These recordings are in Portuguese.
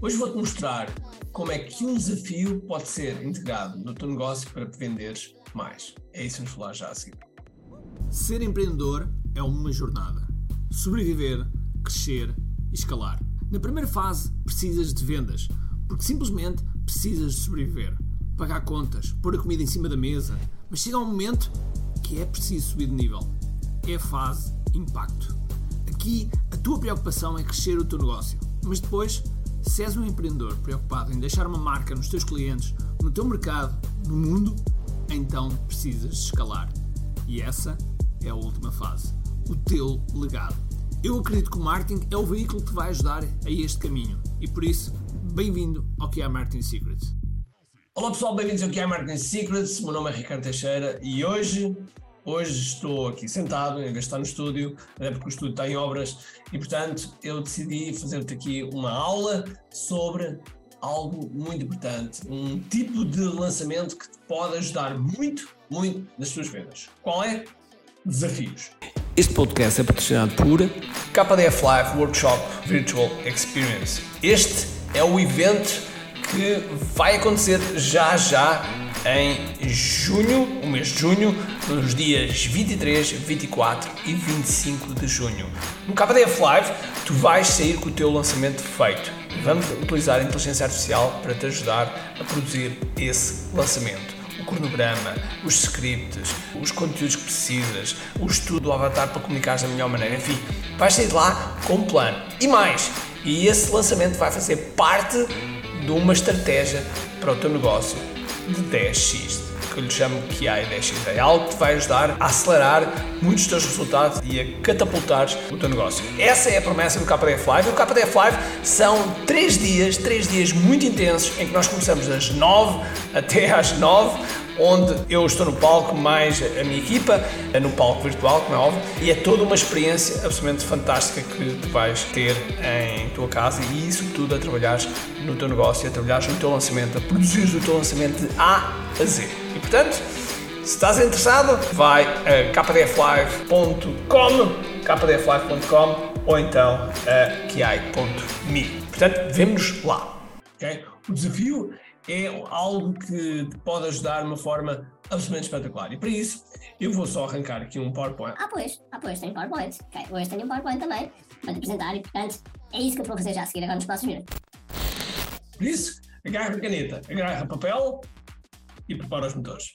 Hoje vou-te mostrar como é que um desafio pode ser integrado no teu negócio para te venderes mais. É isso que vamos falar já a seguir. Ser empreendedor é uma jornada. Sobreviver, crescer e escalar. Na primeira fase, precisas de vendas, porque simplesmente precisas de sobreviver. Pagar contas, pôr a comida em cima da mesa. Mas chega um momento que é preciso subir de nível. É a fase impacto. Aqui, a tua preocupação é crescer o teu negócio. Mas depois se és um empreendedor preocupado em deixar uma marca nos teus clientes, no teu mercado, no mundo, então precisas escalar. E essa é a última fase. O teu legado. Eu acredito que o marketing é o veículo que te vai ajudar a este caminho. E por isso, bem-vindo ao que é Marketing Secrets. Olá pessoal, bem-vindos ao que é Marketing Secrets. Meu nome é Ricardo Teixeira e hoje Hoje estou aqui sentado, em vez de estar no estúdio, é porque o estúdio está em obras, e portanto eu decidi fazer-te aqui uma aula sobre algo muito importante, um tipo de lançamento que te pode ajudar muito, muito nas tuas vendas. Qual é? Desafios. Este podcast é patrocinado por KDF Live Workshop Virtual Experience. Este é o evento que vai acontecer já já em junho, o mês de junho, nos dias 23, 24 e 25 de junho. No KDF Live, tu vais sair com o teu lançamento feito. Vamos utilizar a inteligência artificial para te ajudar a produzir esse lançamento. O cronograma, os scripts, os conteúdos que precisas, o estudo do avatar para comunicar da melhor maneira, enfim, vais sair de lá com um plano. E mais, e esse lançamento vai fazer parte de uma estratégia para o teu negócio de 10x, que eu lhe chamo que há 10x. É algo que te vai ajudar a acelerar muitos dos teus resultados e a catapultar o teu negócio. Essa é a promessa do KDF Live. O KDF Live são 3 dias, 3 dias muito intensos em que nós começamos das 9 até às 9 onde eu estou no palco, mais a minha equipa, é no palco virtual, como é óbvio, e é toda uma experiência absolutamente fantástica que tu vais ter em tua casa e isso tudo a trabalhares no teu negócio, a trabalhares no teu lançamento, a produzir o teu lançamento de A a Z. E portanto, se estás interessado, vai a kdflive.com, kdflive.com ou então a kiai.me. Portanto, vemos lá. Okay? O desafio é algo que te pode ajudar de uma forma absolutamente espetacular. E para isso, eu vou só arrancar aqui um PowerPoint. Ah, pois, ah, pois, tenho PowerPoint. Okay. Hoje tenho um PowerPoint também para te apresentar e, portanto, é isso que eu vou fazer já a seguir agora nos próximos minutos. Por isso, agarra a caneta, agarra papel e prepara os motores.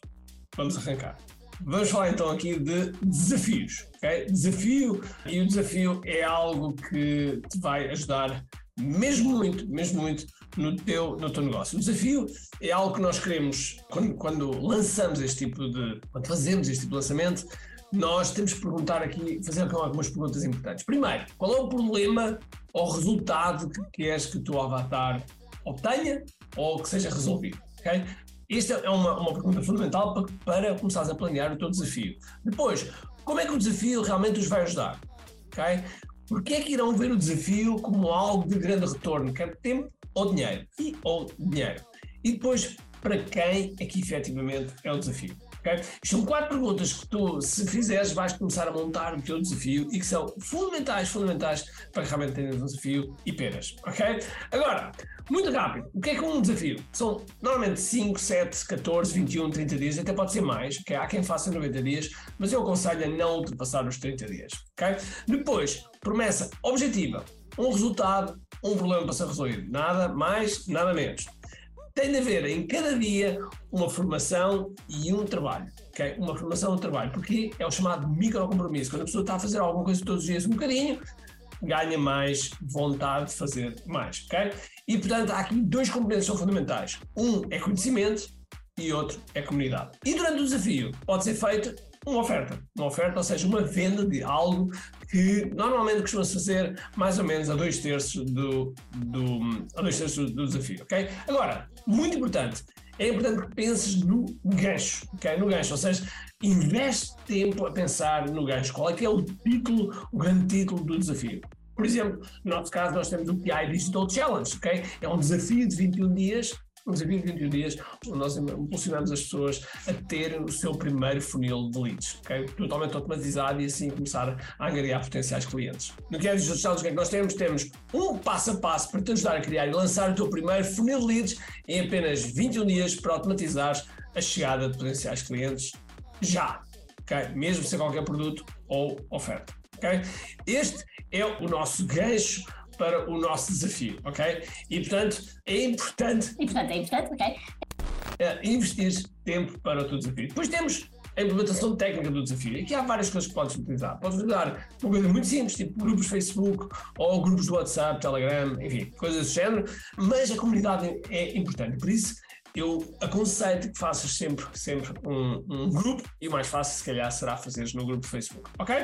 Vamos arrancar. Vamos falar então aqui de desafios. Okay? Desafio, e o desafio é algo que te vai ajudar mesmo muito, mesmo muito no teu, no teu negócio. O desafio é algo que nós queremos, quando, quando lançamos este tipo de, quando fazemos este tipo de lançamento, nós temos que perguntar aqui, fazer algumas perguntas importantes. Primeiro, qual é o problema ou resultado que queres que o teu avatar obtenha ou que seja resolvido? Okay? Esta é uma, uma pergunta fundamental para, para começares a planear o teu desafio. Depois, como é que o desafio realmente os vai ajudar? Okay? Porquê é que irão ver o desafio como algo de grande retorno, quer tempo ou dinheiro? E ou dinheiro. E depois, para quem é que efetivamente é o desafio? Okay? São quatro perguntas que tu, se fizeres, vais começar a montar o teu desafio e que são fundamentais, fundamentais para realmente teres um desafio e penas. Ok? Agora, muito rápido, o que é que é um desafio? São normalmente 5, 7, 14, 21, 30 dias, até pode ser mais, okay? há quem faça 90 dias, mas eu aconselho a não ultrapassar os 30 dias. Okay? Depois, promessa objetiva, um resultado, um problema para ser resolvido. Nada mais, nada menos tem de haver em cada dia uma formação e um trabalho. Okay? Uma formação e um trabalho, porque é o chamado micro-compromisso. Quando a pessoa está a fazer alguma coisa todos os dias um bocadinho, ganha mais vontade de fazer mais. Okay? E, portanto, há aqui dois componentes que são fundamentais. Um é conhecimento e outro é comunidade. E durante o desafio pode ser feito uma oferta. Uma oferta, ou seja, uma venda de algo que normalmente costuma-se fazer mais ou menos a dois terços do, do, a dois terços do desafio, ok? Agora, muito importante, é importante que penses no gancho, ok? No gancho, ou seja, investe tempo a pensar no gancho. Qual é que é o título, o grande título do desafio? Por exemplo, no nosso caso, nós temos o PI Digital Challenge, ok? É um desafio de 21 dias desafio de 21 dias, nós impulsionamos as pessoas a terem o seu primeiro funil de leads, okay? totalmente automatizado e assim começar a angariar potenciais clientes. No que é dos challenge, o que é que nós temos? Temos um passo a passo para te ajudar a criar e lançar o teu primeiro funil de leads em apenas 21 dias para automatizares a chegada de potenciais clientes já, okay? mesmo sem qualquer produto ou oferta. Okay? Este é o nosso gancho para o nosso desafio, ok? E portanto é importante. E portanto é importante, ok? É, investir tempo para o teu desafio. Depois temos a implementação técnica do desafio. Aqui há várias coisas que podes utilizar. Podes utilizar uma coisa muito simples, tipo grupos Facebook ou grupos do WhatsApp, Telegram, enfim, coisas do género, mas a comunidade é importante. Por isso, eu aconselho que faças sempre, sempre um, um, grupo e o mais fácil, se calhar, será fazeres no grupo Facebook, ok?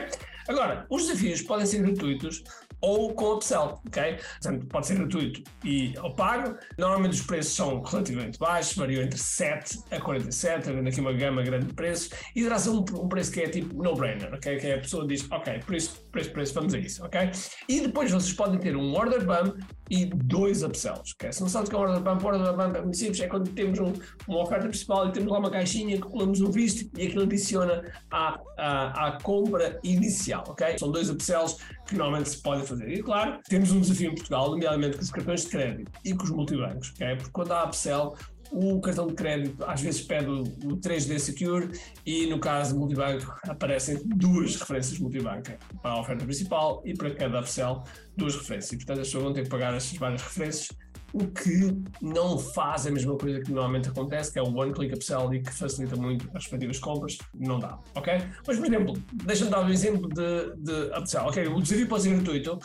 Agora, os desafios podem ser gratuitos ou com upsell, ok? Portanto, pode ser gratuito e ao pago. Normalmente os preços são relativamente baixos, variam entre 7 a 47, havendo aqui uma gama grande de preços, e ser um, um, preço que é tipo no-brainer, ok? Que é a pessoa diz, ok, preço, preço, preço, vamos a isso, ok? E depois vocês podem ter um order bump e dois upsells, ok? Se não sabes o que é um order bump, order bump é muito simples, é quando temos um, uma oferta principal e temos lá uma caixinha que colamos o visto e aquilo adiciona à, à, à compra inicial, ok? São dois upsells que normalmente se podem fazer. E claro, temos um desafio em Portugal, nomeadamente com os cartões de crédito e com os multibancos, ok? Porque quando há upsell, o cartão de crédito às vezes pede o, 3D Secure e no caso do multibanco aparecem duas referências multibanco para a oferta principal e para cada upsell duas referências. E portanto as pessoas vão ter que pagar estas várias referências o que não faz a mesma coisa que normalmente acontece, que é o One Click Upsell e que facilita muito as respectivas compras, não dá, ok? Mas, por exemplo, deixa-me dar um exemplo de, de upsell, ok? O desafio pode ser gratuito,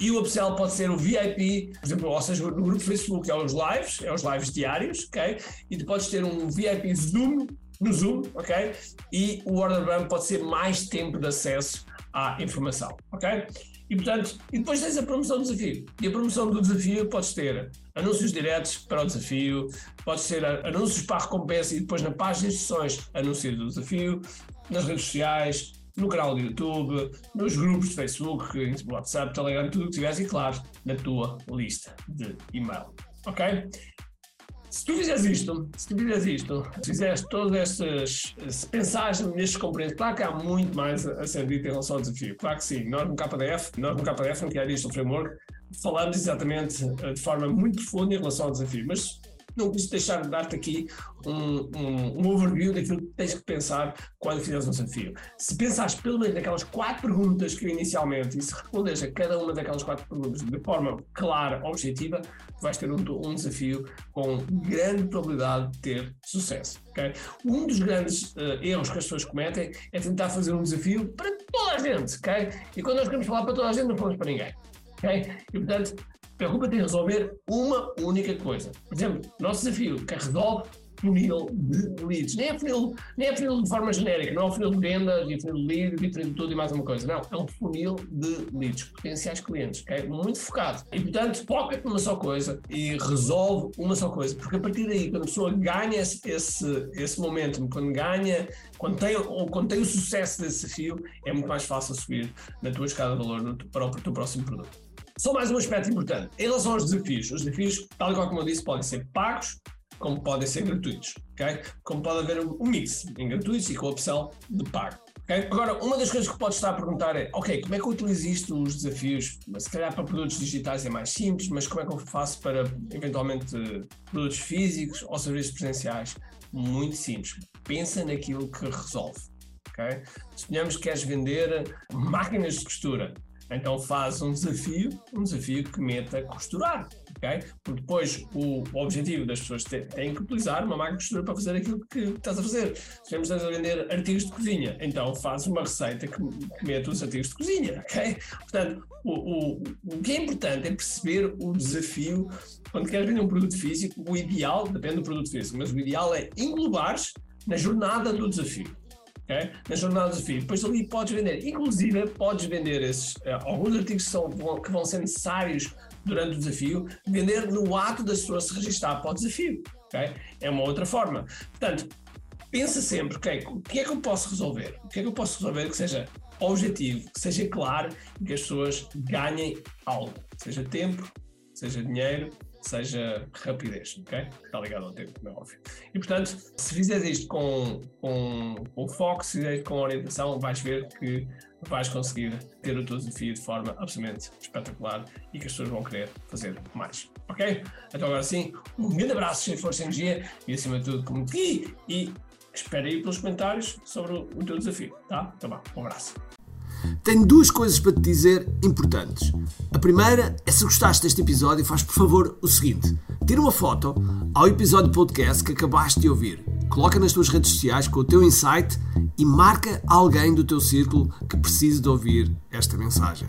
e o upsell pode ser o VIP, por exemplo, ou seja, no grupo Facebook é os lives, é os lives diários, ok? E tu podes ter um VIP Zoom no Zoom, ok? E o order bump pode ser mais tempo de acesso à informação, ok? E portanto, e depois tens a promoção do desafio. E a promoção do desafio podes ter anúncios diretos para o desafio, podes ter anúncios para a recompensa e depois na página de instruções anúncios do desafio, nas redes sociais, no canal do YouTube, nos grupos de Facebook, WhatsApp, Telegram, tudo o que tiveres e claro, na tua lista de e-mail. Ok? Se tu fizeres isto, se tu fizeres isto, se fizeres todas estas, se pensares nestes componentes, claro que há muito mais a ser dito em relação ao desafio. Claro que sim, nós no KDF, nós no KDF, no Diário Digital Framework, falamos exatamente eh, de forma muito profunda em relação ao desafio, mas não quis deixar de dar-te aqui um, um, um, overview daquilo que tens que pensar quando fizeres um desafio. Se pensares pelo menos naquelas quatro perguntas que eu inicialmente e se responderes a cada uma daquelas quatro perguntas de forma clara, objetiva, vais ter um, um desafio com grande probabilidade de ter sucesso. Okay? Um dos grandes uh, erros que as pessoas cometem é tentar fazer um desafio para toda a gente. E quando nós queremos falar para toda a gente, não falamos para ninguém. Okay? E portanto, preocupa-te em resolver uma única coisa. Por exemplo, nosso desafio, que é resolve funil de leads. Nem é funil, nem é funil de forma genérica, não é um funil de vendas e funil de leads e funil de tudo e mais uma coisa. Não, é um funil de leads, potenciais clientes, ok? Muito focado. E portanto, foca-te numa só coisa e resolve uma só coisa, porque a partir daí, quando a pessoa ganha esse, esse momento, quando ganha, quando tem, ou quando tem o sucesso desse desafio, é muito mais fácil subir na tua escada de valor para o teu próximo produto. Só mais um aspecto importante. Em relação aos desafios, os desafios, tal qual como eu disse, podem ser pagos, como podem ser gratuitos, ok? Como pode haver um mix em gratuitos e com a opção de pago. Okay? Agora, uma das coisas que pode estar a perguntar é, ok, como é que eu utilizo isto nos desafios? Se calhar para produtos digitais é mais simples, mas como é que eu faço para, eventualmente, produtos físicos ou serviços presenciais? Muito simples. Pensa naquilo que resolve. Okay? Suponhamos que queres vender máquinas de costura. Então faz um desafio, um desafio que meta costurar, ok? Porque depois o, objetivo das pessoas têm que utilizar uma máquina de costura para fazer aquilo que estás a fazer. Se estamos a vender artigos de cozinha, então faz uma receita que, meta os artigos de cozinha, ok? Portanto, o, o, o que é importante é perceber o desafio. Quando queres vender um produto físico, o ideal, depende do produto físico, mas o ideal é englobares na jornada do desafio okay? na jornada de desafio. Depois ali podes vender, inclusive podes vender esses, uh, alguns artigos que, são, que vão ser necessários durante o desafio, vender no ato das pessoas se registrar para o desafio. Okay? É uma outra forma. Portanto, pensa sempre, ok, o que é que eu posso resolver? O que é que eu posso resolver que seja objetivo, que seja claro e que as pessoas ganhem algo, seja tempo, seja dinheiro, seja rapidez, ok? Está ligado ao tempo, como é óbvio. E portanto, se fizeres isto com, com, com foco, se fizeres com orientação, vais ver que vais conseguir ter o teu desafio de forma absolutamente espetacular e que as pessoas vão querer fazer mais, ok? Então agora sim, um grande abraço, cheio de força e energia e acima de tudo, como ti e espero aí pelos comentários sobre o, o teu desafio, tá? Então vá, um abraço. Tenho duas coisas para te dizer importantes. A primeira é se gostaste deste episódio, faz por favor o seguinte: tira uma foto ao episódio podcast que acabaste de ouvir, coloca nas tuas redes sociais com o teu insight e marca alguém do teu círculo que precise de ouvir esta mensagem.